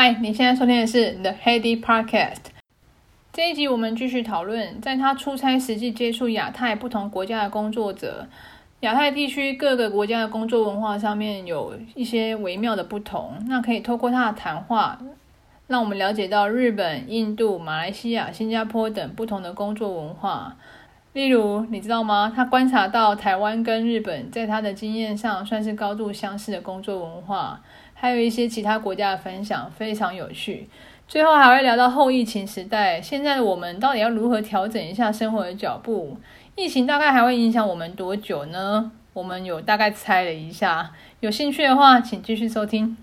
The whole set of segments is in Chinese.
嗨，你现在收听的是 The Heady Podcast。这一集我们继续讨论，在他出差实际接触亚太不同国家的工作者，亚太地区各个国家的工作文化上面有一些微妙的不同。那可以透过他的谈话，让我们了解到日本、印度、马来西亚、新加坡等不同的工作文化。例如，你知道吗？他观察到台湾跟日本在他的经验上算是高度相似的工作文化，还有一些其他国家的分享，非常有趣。最后还会聊到后疫情时代，现在的我们到底要如何调整一下生活的脚步？疫情大概还会影响我们多久呢？我们有大概猜了一下，有兴趣的话，请继续收听。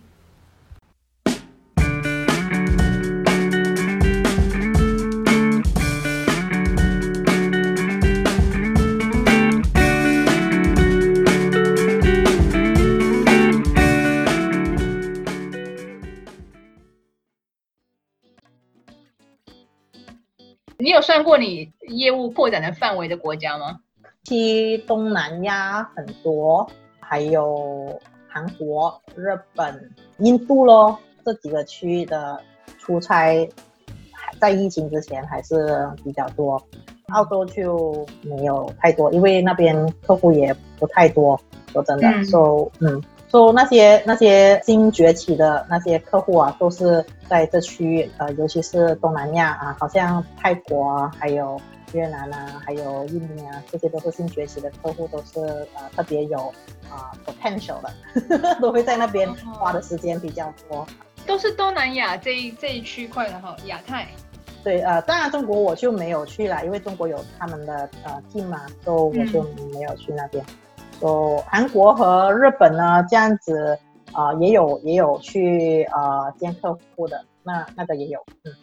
你有算过你业务扩展的范围的国家吗？去东南亚很多，还有韩国、日本、印度咯，这几个区域的出差，在疫情之前还是比较多。澳洲就没有太多，因为那边客户也不太多。说真的，嗯，说嗯。说、so, 那些那些新崛起的那些客户啊，都是在这区域，呃，尤其是东南亚啊，好像泰国啊，还有越南啊，还有印尼啊，这些都是新崛起的客户，都是呃特别有啊、呃、potential 的，都会在那边花的时间比较多。都是东南亚这一这一区块的哈，亚太。对，呃，当然中国我就没有去了，因为中国有他们的呃 team 嘛，所以我就没有去那边。嗯说韩国和日本呢，这样子啊、呃，也有也有去啊、呃、见客户的，那那个也有。嗯，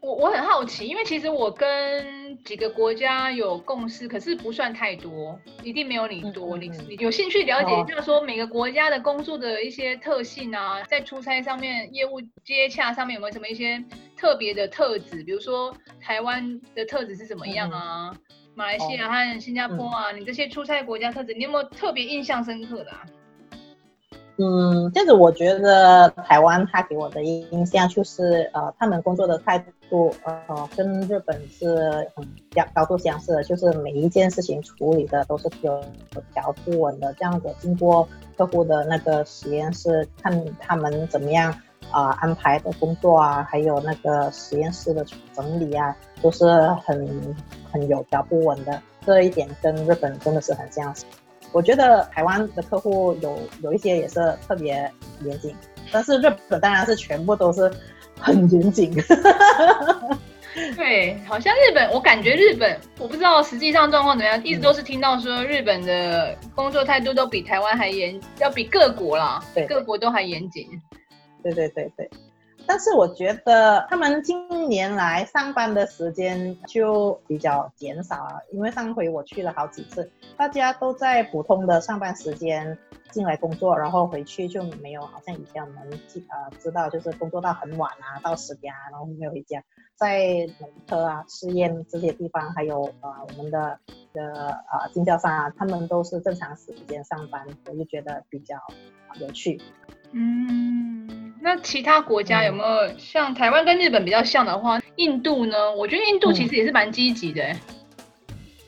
我我很好奇，因为其实我跟几个国家有共识，可是不算太多，一定没有你多。嗯、你你有兴趣了解一下，说每个国家的工作的一些特性啊，在出差上面、业务接洽上面有没有什么一些特别的特质？比如说台湾的特质是怎么样啊？嗯马来西亚和新加坡啊，哦嗯、你这些出差国家特质，你有没有特别印象深刻的啊？嗯，这子我觉得台湾他给我的印象就是，呃，他们工作的态度，呃，跟日本是很相高度相似的，就是每一件事情处理的都是有条不紊的，这样子经过客户的那个实验室，看他们怎么样啊、呃、安排的工作啊，还有那个实验室的整理啊，都是很。很有条不紊的这一点跟日本真的是很相似。我觉得台湾的客户有有一些也是特别严谨，但是日本当然是全部都是很严谨。对，好像日本，我感觉日本，我不知道实际上状况怎么样，一直都是听到说日本的工作态度都比台湾还严，要比各国啦，对，各国都还严谨。对对对对。但是我觉得他们近年来上班的时间就比较减少了，因为上回我去了好几次，大家都在普通的上班时间进来工作，然后回去就没有好像以前我们呃知道就是工作到很晚啊，到十点啊，然后没有回家。在农科啊、试验这些地方，还有呃我们的的呃经销商啊，他们都是正常时间上班，我就觉得比较有趣。嗯。那其他国家有没有像台湾跟日本比较像的话？印度呢？我觉得印度其实也是蛮积极的。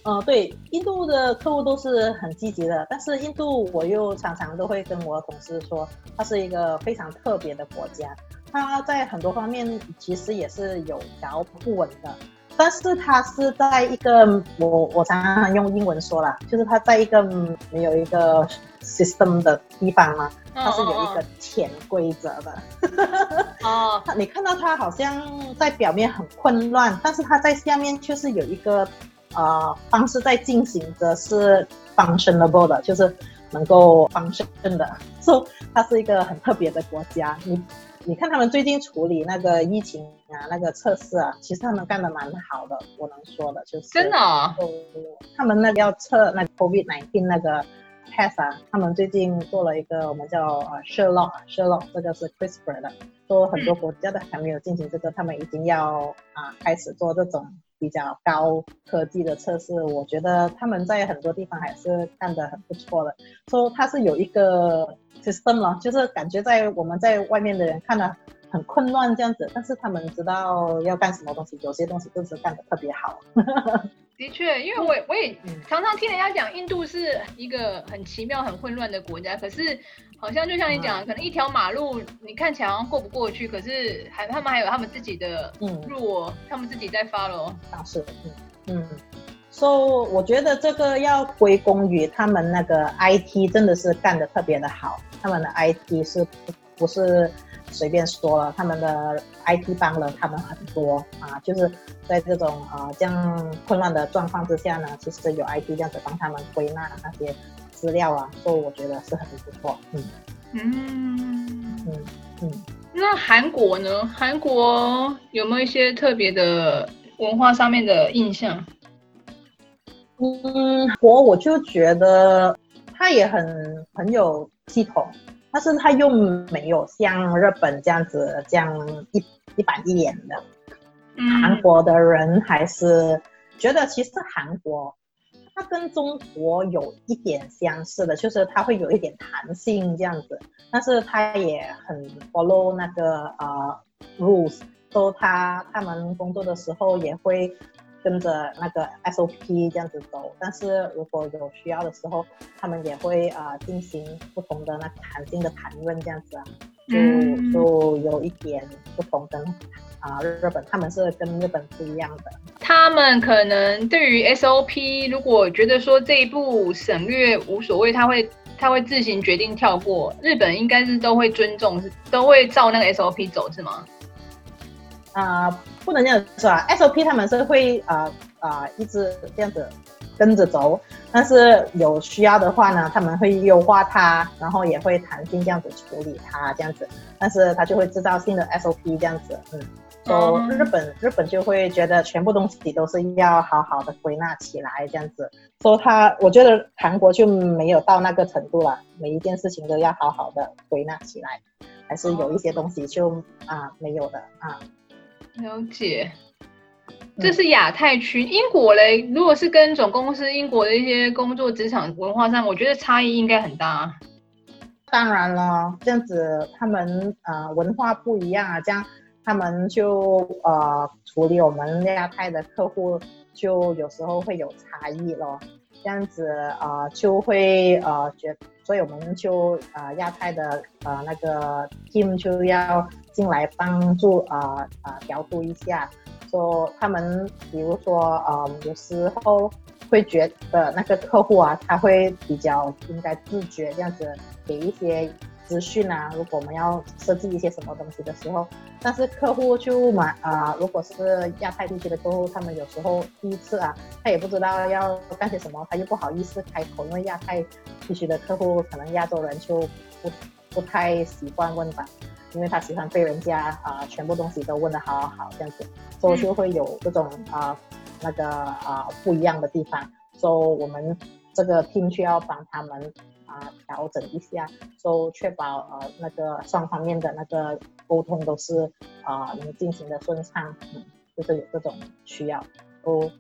嗯、呃，对，印度的客户都是很积极的。但是印度，我又常常都会跟我的同事说，它是一个非常特别的国家。它在很多方面其实也是有条不紊的，但是它是在一个我我常常用英文说啦，就是它在一个没有一个 system 的地方嘛。它是有一个潜规则的哦，你看到它好像在表面很混乱，但是它在下面却是有一个呃方式在进行着，是 functionable 的，就是能够 function 的，所以它是一个很特别的国家。你你看他们最近处理那个疫情啊，那个测试啊，其实他们干的蛮好的，我能说的就是真的啊，他们那个要测那个 COVID-19 那个。test 啊，他们最近做了一个我们叫呃 Sherlock，Sherlock 这个是 CRISPR 的，说很多国家都还没有进行这个，他们已经要啊开始做这种比较高科技的测试。我觉得他们在很多地方还是干得很不错的，说它是有一个 system 了，就是感觉在我们在外面的人看了很混乱这样子，但是他们知道要干什么东西，有些东西就是干得特别好。的确，因为我我也常常听人家讲，印度是一个很奇妙、很混乱的国家。可是好像就像你讲，可能一条马路你看起来好像过不过去，可是还他们还有他们自己的路，嗯，他们自己在 follow。啊，是，嗯嗯。所以我觉得这个要归功于他们那个 IT 真的是干得特别的好，他们的 IT 是不不是？随便说了，他们的 IT 帮了他们很多啊，就是在这种啊这样混乱的状况之下呢，其实有 IT 这样子帮他们归纳那些资料啊，所以我觉得是很不错。嗯嗯嗯嗯。那韩国呢？韩国有没有一些特别的文化上面的印象？嗯，我我就觉得他也很很有系统。但是他又没有像日本这样子这样一一板一眼的，韩国的人还是觉得其实韩国它跟中国有一点相似的，就是它会有一点弹性这样子，但是它也很 follow 那个呃 rules，说他他们工作的时候也会。跟着那个 SOP 这样子走，但是如果有需要的时候，他们也会啊、呃、进行不同的那个弹性的谈论这样子啊，就、嗯、就有一点不同跟啊、呃、日本，他们是跟日本不一样的。他们可能对于 SOP，如果觉得说这一步省略无所谓，他会他会自行决定跳过。日本应该是都会尊重，都会照那个 SOP 走，是吗？啊、不能这样说啊，SOP 他们是会啊啊、一直这样子跟着走，但是有需要的话呢，他们会优化它，然后也会弹性这样子处理它这样子，但是他就会制造新的 SOP 这样子，嗯，说、so, 日本日本就会觉得全部东西都是要好好的归纳起来这样子，说、so, 他我觉得韩国就没有到那个程度了，每一件事情都要好好的归纳起来，还是有一些东西就啊没有的啊。了解，这是亚太区。英国嘞，如果是跟总公司英国的一些工作职场文化上，我觉得差异应该很大。当然了，这样子他们呃文化不一样啊，这样他们就呃处理我们亚太的客户，就有时候会有差异咯。这样子啊、呃，就会呃觉，所以我们就呃亚太的呃那个 team 就要进来帮助啊啊调度一下，说他们比如说呃有时候会觉得那个客户啊，他会比较应该自觉这样子给一些。资讯啊，如果我们要设计一些什么东西的时候，但是客户就买啊、呃，如果是亚太地区的客户，他们有时候第一次啊，他也不知道要干些什么，他又不好意思开口，因为亚太地区的客户可能亚洲人就不不太习惯问吧，因为他喜欢被人家啊、呃、全部东西都问的好好好这样子，所以就会有这种啊、呃、那个啊、呃、不一样的地方，所以我们这个 team 需要帮他们。啊，调整一下，就确保呃那个双方面的那个沟通都是啊、能进行的顺畅，嗯，就是有这种需要，都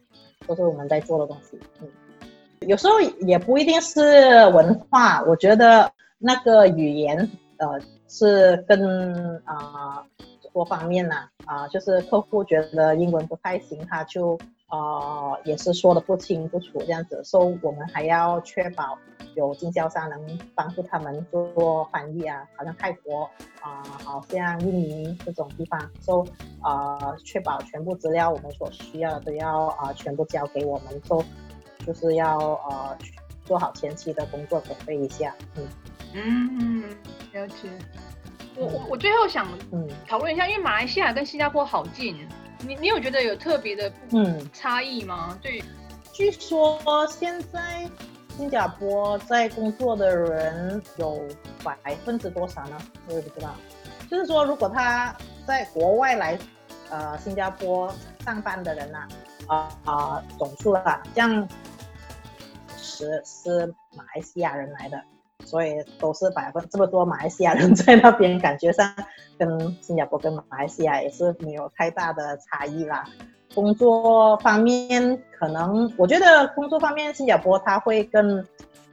都是我们在做的东西，嗯，有时候也不一定是文化，我觉得那个语言呃是跟啊多方面呐啊、就是客户觉得英文不太行，他就。啊、也是说的不清不楚这样子，所以我们还要确保有经销商能帮助他们做翻译啊，好像泰国啊、好像印尼这种地方，所以啊，确保全部资料我们所需要的都要啊、全部交给我们做，就是要呃做好前期的工作准备一下，嗯嗯，了解。我我我最后想嗯讨论一下，因为马来西亚跟新加坡好近。你你有觉得有特别的嗯差异吗？嗯、对，据说现在新加坡在工作的人有百分之多少呢？我也不知道。就是说，如果他在国外来呃新加坡上班的人呐、啊，啊、呃、啊总数啊，这样是是马来西亚人来的。所以都是百分这么多马来西亚人在那边，感觉上跟新加坡跟马来西亚也是没有太大的差异啦。工作方面，可能我觉得工作方面新加坡它会更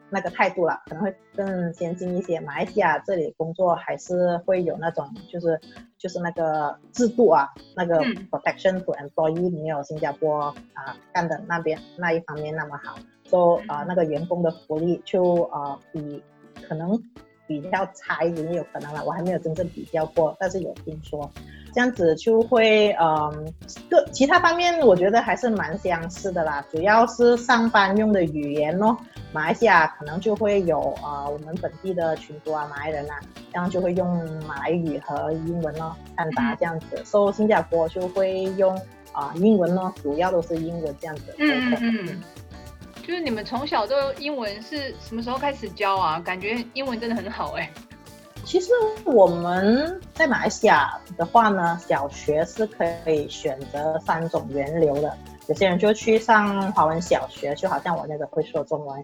那个态度啦，可能会更先进一些。马来西亚这里工作还是会有那种，就是就是那个制度啊，那个 protection to employee 没有新加坡啊干的那边那一方面那么好，说、so, 啊那个员工的福利就啊比可能比较差一点，有可能了，我还没有真正比较过，但是有听说。这样子就会，嗯，各其他方面我觉得还是蛮相似的啦，主要是上班用的语言咯。马来西亚可能就会有啊、呃，我们本地的群族啊，马来人啊，这样就会用马来语和英文咯，传达这样子。所以新加坡就会用啊、呃、英文咯，主要都是英文这样子。嗯嗯嗯。就是你们从小都英文是什么时候开始教啊？感觉英文真的很好哎、其实我们在马来西亚的话呢，小学是可以选择三种源流的。有些人就去上华文小学，就好像我那个会说中文；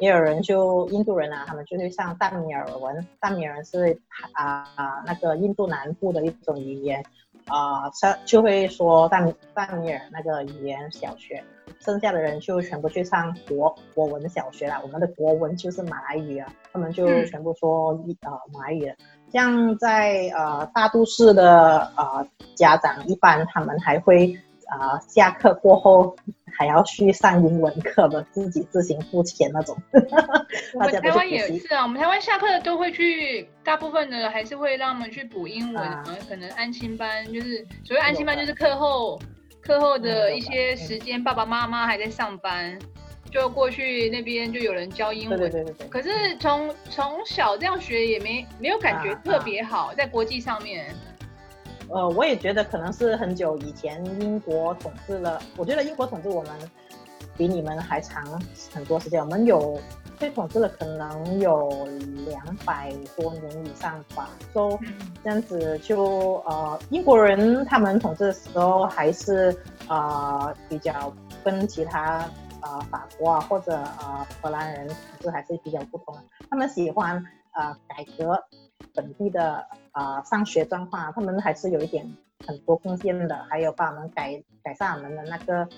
也有人就印度人啊，他们就去上淡米尔文。淡米尔是啊啊那个印度南部的一种语言啊，他、呃、就会说淡淡米尔那个语言小学。剩下的人就全部去上国国文小学了。我们的国文就是马来语啊，他们就全部说一、嗯、呃马来语。像在呃大都市的呃家长，一般他们还会啊、呃、下课过后还要去上英文课的，自己自行付钱那种。我们台湾也是啊，我们台湾下课都会去，大部分的还是会让他们去补英文啊，可能安心班就是所谓安心班就是课后。课后的一些时间，爸爸妈妈还在上班，就过去那边就有人教英文。对对对对。可是从从小这样学也没没有感觉特别好，在国际上面。呃，我也觉得可能是很久以前英国统治了，我觉得英国统治我们比你们还长很多时间，我们有。被统治了可能有两百多年以上吧，so 这样子就呃，英国人他们统治的时候还是呃比较跟其他呃法国啊或者呃荷兰人统治还是比较不同，他们喜欢呃改革本地的呃上学状况，他们还是有一点很多贡献的，还有帮我们改改善我们的那个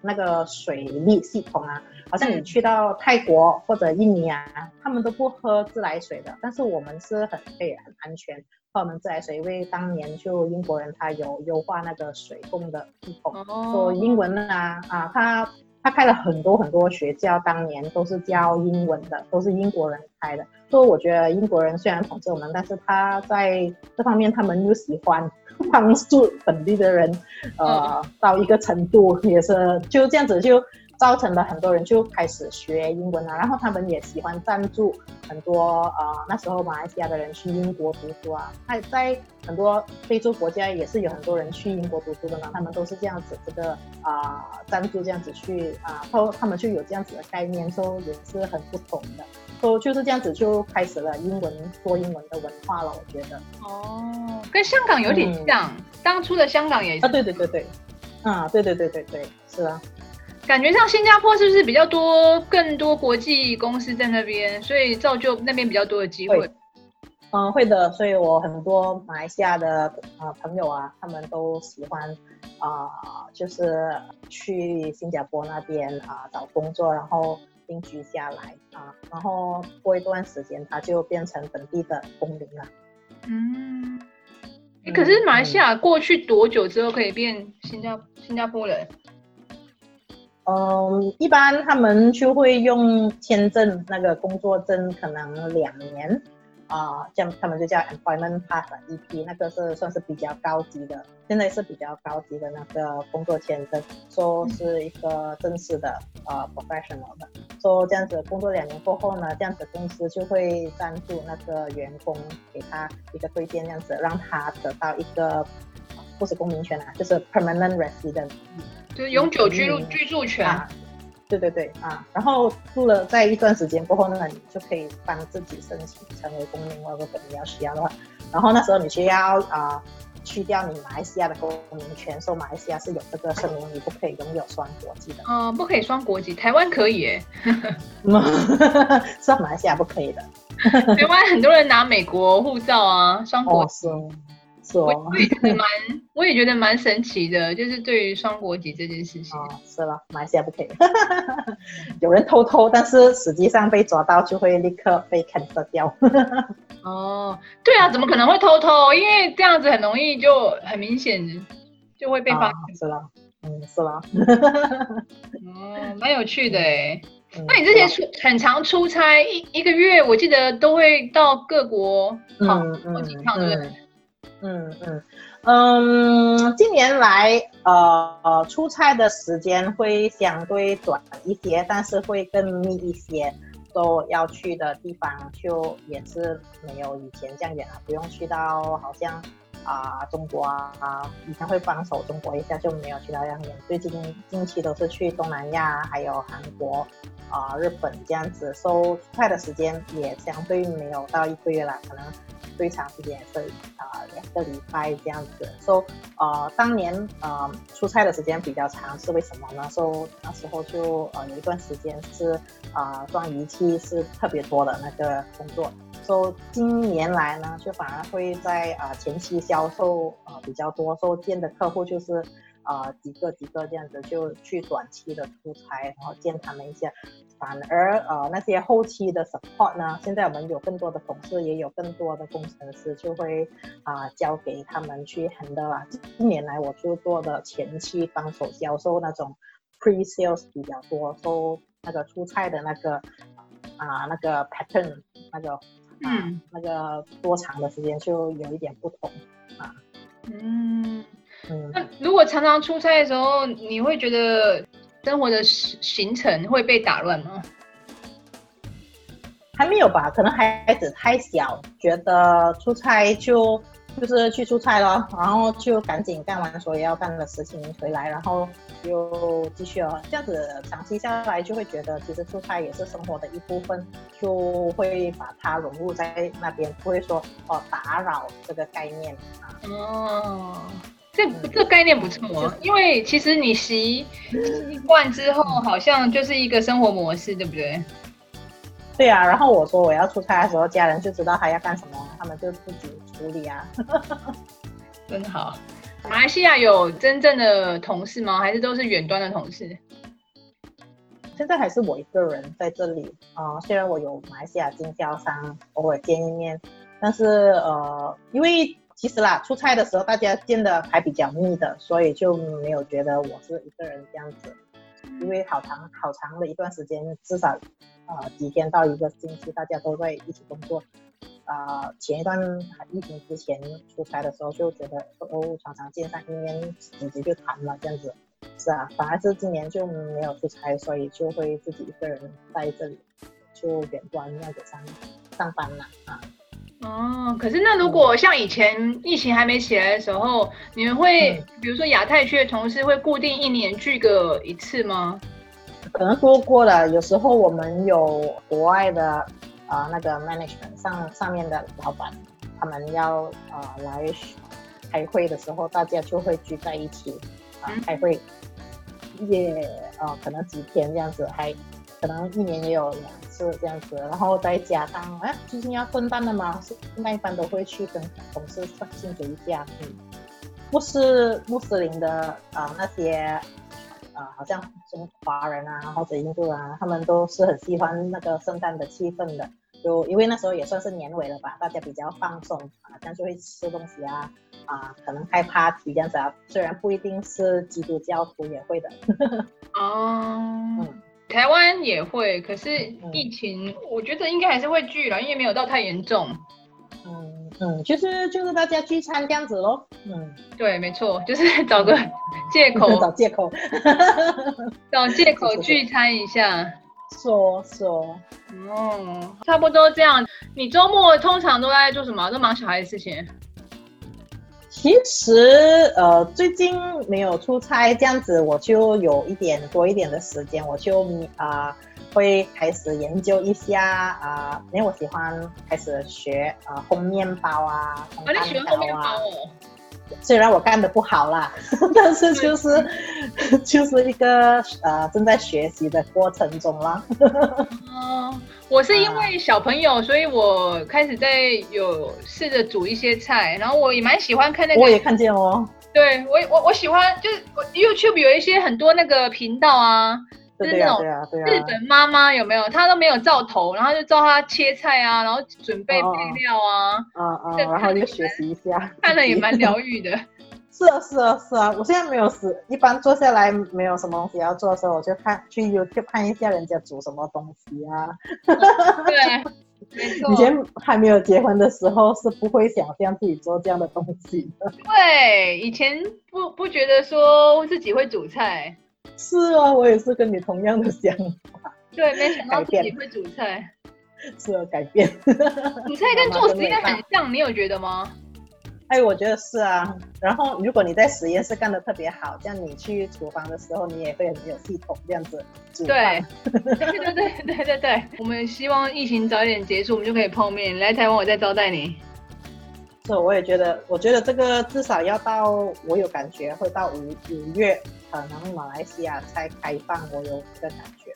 那个水利系统啊。好像你去到泰国或者印尼啊，他们都不喝自来水的，但是我们是很可以很安全喝我们自来水，因为当年就英国人他有优化那个水供的系统，说、oh. 英文啊啊，他他开了很多很多学校，当年都是教英文的，都是英国人开的。所以我觉得英国人虽然统治我们，但是他在这方面他们又喜欢 帮助本地的人，呃，oh. 到一个程度也是就这样子就。造成了很多人就开始学英文啊，然后他们也喜欢赞助很多呃那时候马来西亚的人去英国读书啊，那在很多非洲国家也是有很多人去英国读书的嘛，他们都是这样子这个啊赞助这样子去啊，他他们就有这样子的概念，说也是很不同的，说就是这样子就开始了英文说英文的文化了，我觉得。哦，跟香港有点像，嗯、当初的香港也是。啊，对对对对，啊，对对对对对，是啊。感觉上新加坡是不是比较多更多国际公司在那边，所以造就那边比较多的机会。嗯，会的。所以我很多马来西亚的呃朋友啊，他们都喜欢啊、呃，就是去新加坡那边啊、呃、找工作，然后定居下来啊、呃，然后过一段时间他就变成本地的公民了。嗯，可是马来西亚过去多久之后可以变新加新加坡人？嗯，一般他们就会用签证，那个工作证可能两年，啊，这样他们就叫 employment pass EP，那个是算是比较高级的，现在是比较高级的那个工作签证，说是一个正式的呃 professional 的，说这样子工作两年过后呢，这样子公司就会赞助那个员工给他一个推荐，这样子让他得到一个不是公民权啊，就是 permanent resident。就是永久居住居住权，啊，对对对啊，然后住了在一段时间过后呢，你就可以帮自己申请成为公民，如果你要需要的话，然后那时候你需要啊去掉你马来西亚的公民权，说马来西亚是有这个声明，你不可以拥有双国籍的。嗯，不可以双国籍，台湾可以耶，是马来西亚不可以的。台湾很多人拿美国护照啊，双国籍。哦说我我也觉得蛮，我也觉得蛮神奇的，就是对于双国籍这件事情。哦，是了，马来西亚不可以，有人偷偷，但是实际上被抓到就会立刻被 cancel 掉。哦，对啊，怎么可能会偷偷？因为这样子很容易就很明显就会被发现。哦，是了，嗯，是了。哦，蛮有趣的哎。那你之前出很常出差，一一个月，我记得都会到各国好好几趟，对不对？嗯嗯嗯，近年来呃呃出差的时间会相对短一些，但是会更密一些。都要去的地方就也是没有以前这样远了，不用去到好像啊、中国啊，以前会帮手中国一下就没有去到这样远。最近近期都是去东南亚，还有韩国。啊、日本这样子收快的时间也相对没有到一个月了，可能最长时间是啊两个礼拜这样子。收呃，当年呃出差的时间比较长，是为什么呢？收那时候就呃有一段时间是啊装仪器是特别多的那个工作。收近年来呢，就反而会在啊、前期销售呃比较多，收见的客户就是。啊、呃，几个几个这样子就去短期的出差，然后见他们一下。反而呃那些后期的 support 呢，现在我们有更多的同事，也有更多的工程师，就会啊、呃、交给他们去 handle 啦。近年来我就做的前期帮手销售那种 pre sales 比较多，收那个出差的那个啊、呃、那个 pattern 那个嗯那个多长的时间就有一点不同啊嗯。那如果常常出差的时候，你会觉得生活的行程会被打乱吗？还没有吧，可能孩子太小，觉得出差就就是去出差了，然后就赶紧干完所有要干的事情回来，然后又继续了。这样子长期下来就会觉得，其实出差也是生活的一部分，就会把它融入在那边，不会说哦打扰这个概念啊。哦。这这概念不错哦，因为其实你习习惯之后，好像就是一个生活模式，对不对？对啊，然后我说我要出差的时候，家人就知道他要干什么，他们就自己处理啊。真好。马来西亚有真正的同事吗？还是都是远端的同事？现在还是我一个人在这里啊，呃，虽然我有马来西亚经销商偶尔见一面，但是呃，因为。其实啦，出差的时候大家见的还比较密的，所以就没有觉得我是一个人这样子。因为好长好长的一段时间，至少呃几天到一个星期，大家都在一起工作。啊、呃，前一段疫情之前出差的时候，就觉得哦，常常见上一面，直接就谈了这样子。是啊，反而是今年就没有出差，所以就会自己一个人在这里就远端那个上上班了啊。哦，可是那如果像以前疫情还没起来的时候，你们会，嗯、比如说亚太区的同事会固定一年聚个一次吗？可能说过了，有时候我们有国外的啊、呃、那个 management 上上面的老板，他们要啊、呃、来开会的时候，大家就会聚在一起啊、呃、开会，也啊、呃、可能几天这样子，还可能一年也有两。是这样子，然后再加上哎，最近要圣诞了嘛，圣诞一般都会去跟同事庆祝一下。嗯，不是穆斯林的啊、呃，那些啊、呃，好像什么华人啊或者印度啊，他们都是很喜欢那个圣诞的气氛的。就因为那时候也算是年尾了吧，大家比较放松啊，这样就会吃东西啊啊，可能开 party 这样子啊。虽然不一定是基督教徒也会的。哦，嗯。台湾也会，可是疫情我觉得应该还是会聚了，因为没有到太严重。嗯嗯，就是就是大家聚餐这样子喽。嗯，对，没错，就是找个借口，找借口，找借口聚餐一下。说说，哦，差不多这样。你周末通常都在做什么？都忙小孩的事情？其实，呃，最近没有出差，这样子我就有一点多一点的时间，我就啊、呃、会开始研究一下啊、呃，因为我喜欢开始学啊烘面包啊，烘蛋糕啊。虽然我干的不好啦，但是就是 就是一个呃正在学习的过程中啦。嗯，我是因为小朋友，所以我开始在有试着煮一些菜，然后我也蛮喜欢看那个。我也看见哦。对我我我喜欢，就是 YouTube 有一些很多那个频道啊，就是那种日本妈妈有没有？她都没有照头，然后就照她切菜啊，然后准备配料啊，啊啊，然后就学习一下，看了也蛮疗愈的。是啊是啊是啊，我现在没有时，一般坐下来没有什么东西要做的时候，我就看去 YouTube 看一下人家煮什么东西啊。对。以前还没有结婚的时候是不会想象自己做这样的东西的。对，以前不不觉得说自己会煮菜。是啊，我也是跟你同样的想法。对，没想到自己会煮菜。是啊，改变。煮菜跟做实验很像，你有觉得吗？哎，我觉得是啊。然后，如果你在实验室干的特别好，这样你去厨房的时候，你也会很有系统，这样子煮。对，对对对对对对。我们希望疫情早一点结束，我们就可以碰面。来台湾，我再招待你。是，我也觉得，我觉得这个至少要到，我有感觉会到五五月，可能马来西亚才开放，我有这个感觉。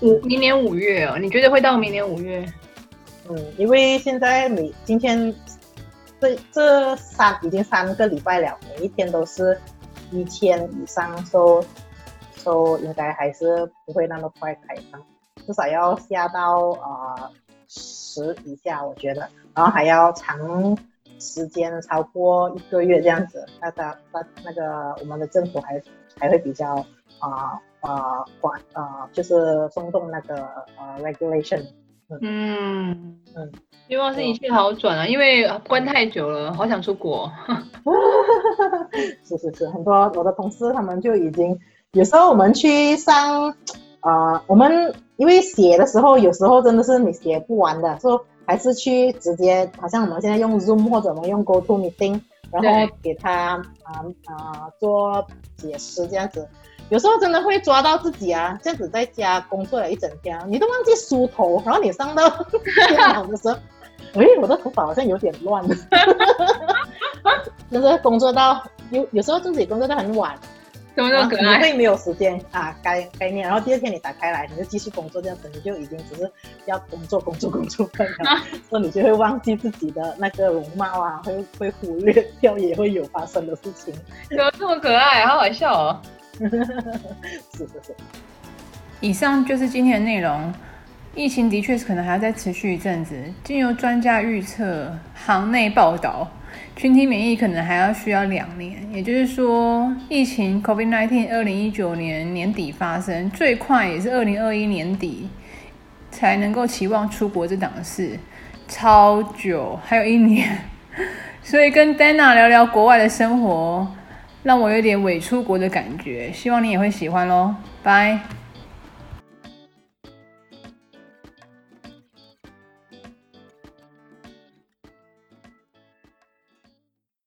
五明年五月哦？你觉得会到明年五月？嗯，因为现在每今天。这这三已经三个礼拜了，每一天都是一千以上，说说应该还是不会那么快开放，至少要下到呃十以下，我觉得，然后还要长时间超过一个月这样子，那个那那个我们的政府还还会比较啊啊管啊，就是松动那个呃 regulation。嗯嗯。嗯希望是一切好转啊！因为关太久了，好想出国。是是是，很多我的同事他们就已经，有时候我们去上，呃，我们因为写的时候，有时候真的是你写不完的，说还是去直接，好像我们现在用 Zoom 或者我们用 GoToMeeting，然后给他啊啊做解释这样子。有时候真的会抓到自己啊，这样子在家工作了一整天，你都忘记梳头，然后你上到电脑的时候。哎，我的头发好像有点乱，就是工作到有有时候自己工作到很晚，怎么那么可爱？会没有时间啊，概概念。然后第二天你打开来，你就继续工作，这样子你就已经只是要工作工作工作，所以你就会忘记自己的那个容貌啊，会会忽略掉也会有发生的事情。怎么这么可爱？好好笑哦！是是是。以上就是今天的内容。疫情的确是可能还要再持续一阵子。经由专家预测，行内报道，群体免疫可能还要需要两年。也就是说，疫情 COVID-19 二零一九年年底发生，最快也是二零二一年底才能够期望出国这档事，超久，还有一年。所以跟 Dana 聊聊国外的生活，让我有点伪出国的感觉。希望你也会喜欢喽，拜。